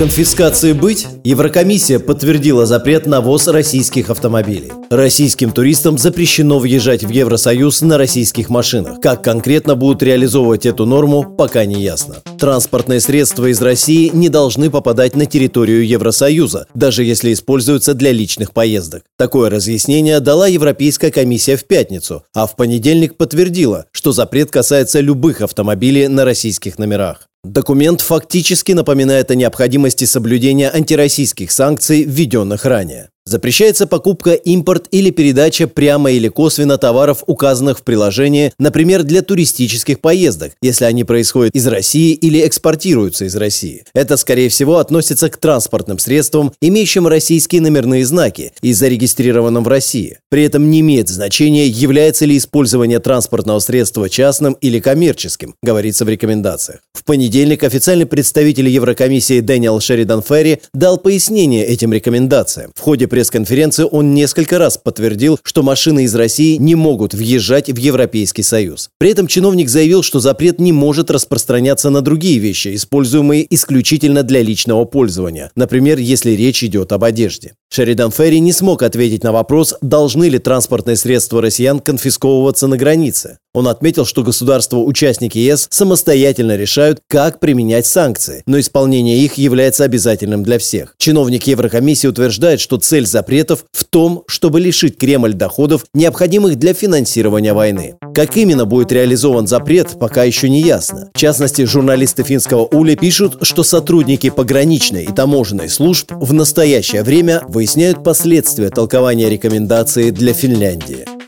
Конфискации быть? Еврокомиссия подтвердила запрет на ввоз российских автомобилей. Российским туристам запрещено въезжать в Евросоюз на российских машинах. Как конкретно будут реализовывать эту норму, пока не ясно. Транспортные средства из России не должны попадать на территорию Евросоюза, даже если используются для личных поездок. Такое разъяснение дала Европейская комиссия в пятницу, а в понедельник подтвердила, что запрет касается любых автомобилей на российских номерах. Документ фактически напоминает о необходимости соблюдения антироссийских санкций, введенных ранее. Запрещается покупка, импорт или передача прямо или косвенно товаров, указанных в приложении, например, для туристических поездок, если они происходят из России или экспортируются из России. Это, скорее всего, относится к транспортным средствам, имеющим российские номерные знаки и зарегистрированным в России. При этом не имеет значения, является ли использование транспортного средства частным или коммерческим, говорится в рекомендациях. В понедельник официальный представитель Еврокомиссии Дэниел Шеридан Ферри дал пояснение этим рекомендациям. В ходе пресс-конференции он несколько раз подтвердил, что машины из России не могут въезжать в Европейский Союз. При этом чиновник заявил, что запрет не может распространяться на другие вещи, используемые исключительно для личного пользования, например, если речь идет об одежде. Шеридан Ферри не смог ответить на вопрос, должны ли транспортные средства россиян конфисковываться на границе. Он отметил, что государства-участники ЕС самостоятельно решают, как применять санкции, но исполнение их является обязательным для всех. Чиновник Еврокомиссии утверждает, что цель запретов в том, чтобы лишить Кремль доходов, необходимых для финансирования войны. Как именно будет реализован запрет, пока еще не ясно. В частности, журналисты финского Ули пишут, что сотрудники пограничной и таможенной служб в настоящее время выясняют последствия толкования рекомендации для Финляндии.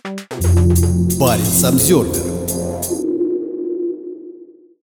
Баренц Обзервер.